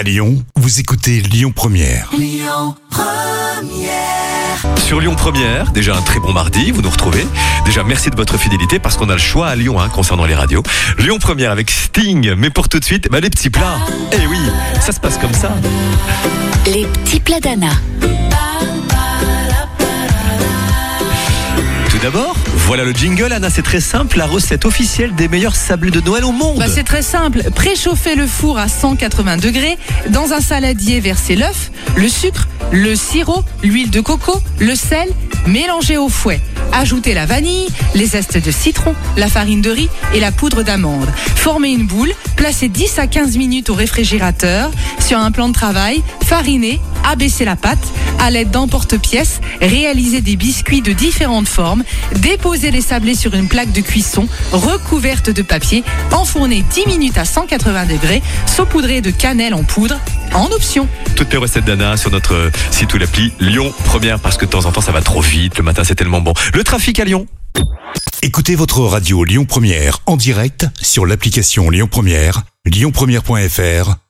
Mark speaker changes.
Speaker 1: À Lyon, vous écoutez Lyon Première.
Speaker 2: Sur Lyon Première, déjà un très bon mardi, vous nous retrouvez. Déjà merci de votre fidélité parce qu'on a le choix à Lyon hein, concernant les radios. Lyon Première avec Sting, mais pour tout de suite, bah, les petits plats. Eh oui, ça se passe comme ça.
Speaker 3: Les petits plats d'Anna.
Speaker 2: Tout d'abord, voilà le jingle, Anna, c'est très simple, la recette officielle des meilleurs sablés de Noël au monde.
Speaker 4: Bah, c'est très simple. Préchauffez le four à 180 degrés. Dans un saladier, versez l'œuf, le sucre, le sirop, l'huile de coco, le sel. Mélangez au fouet. Ajoutez la vanille, les zestes de citron, la farine de riz et la poudre d'amande. Formez une boule, placez 10 à 15 minutes au réfrigérateur. Sur un plan de travail, farinez, abaissez la pâte. À l'aide d'emporte-pièces, réalisez des biscuits de différentes formes. Déposez les sablés sur une plaque de cuisson recouverte de papier. Enfournez 10 minutes à 180 degrés. Saupoudrez de cannelle en poudre. En option.
Speaker 2: Toutes les recettes d'Anna sur notre euh, site ou l'appli Lyon Première parce que de temps en temps ça va trop vite, le matin c'est tellement bon. Le trafic à Lyon.
Speaker 1: Écoutez votre radio Lyon Première en direct sur l'application Lyon Première, lyonpremière.fr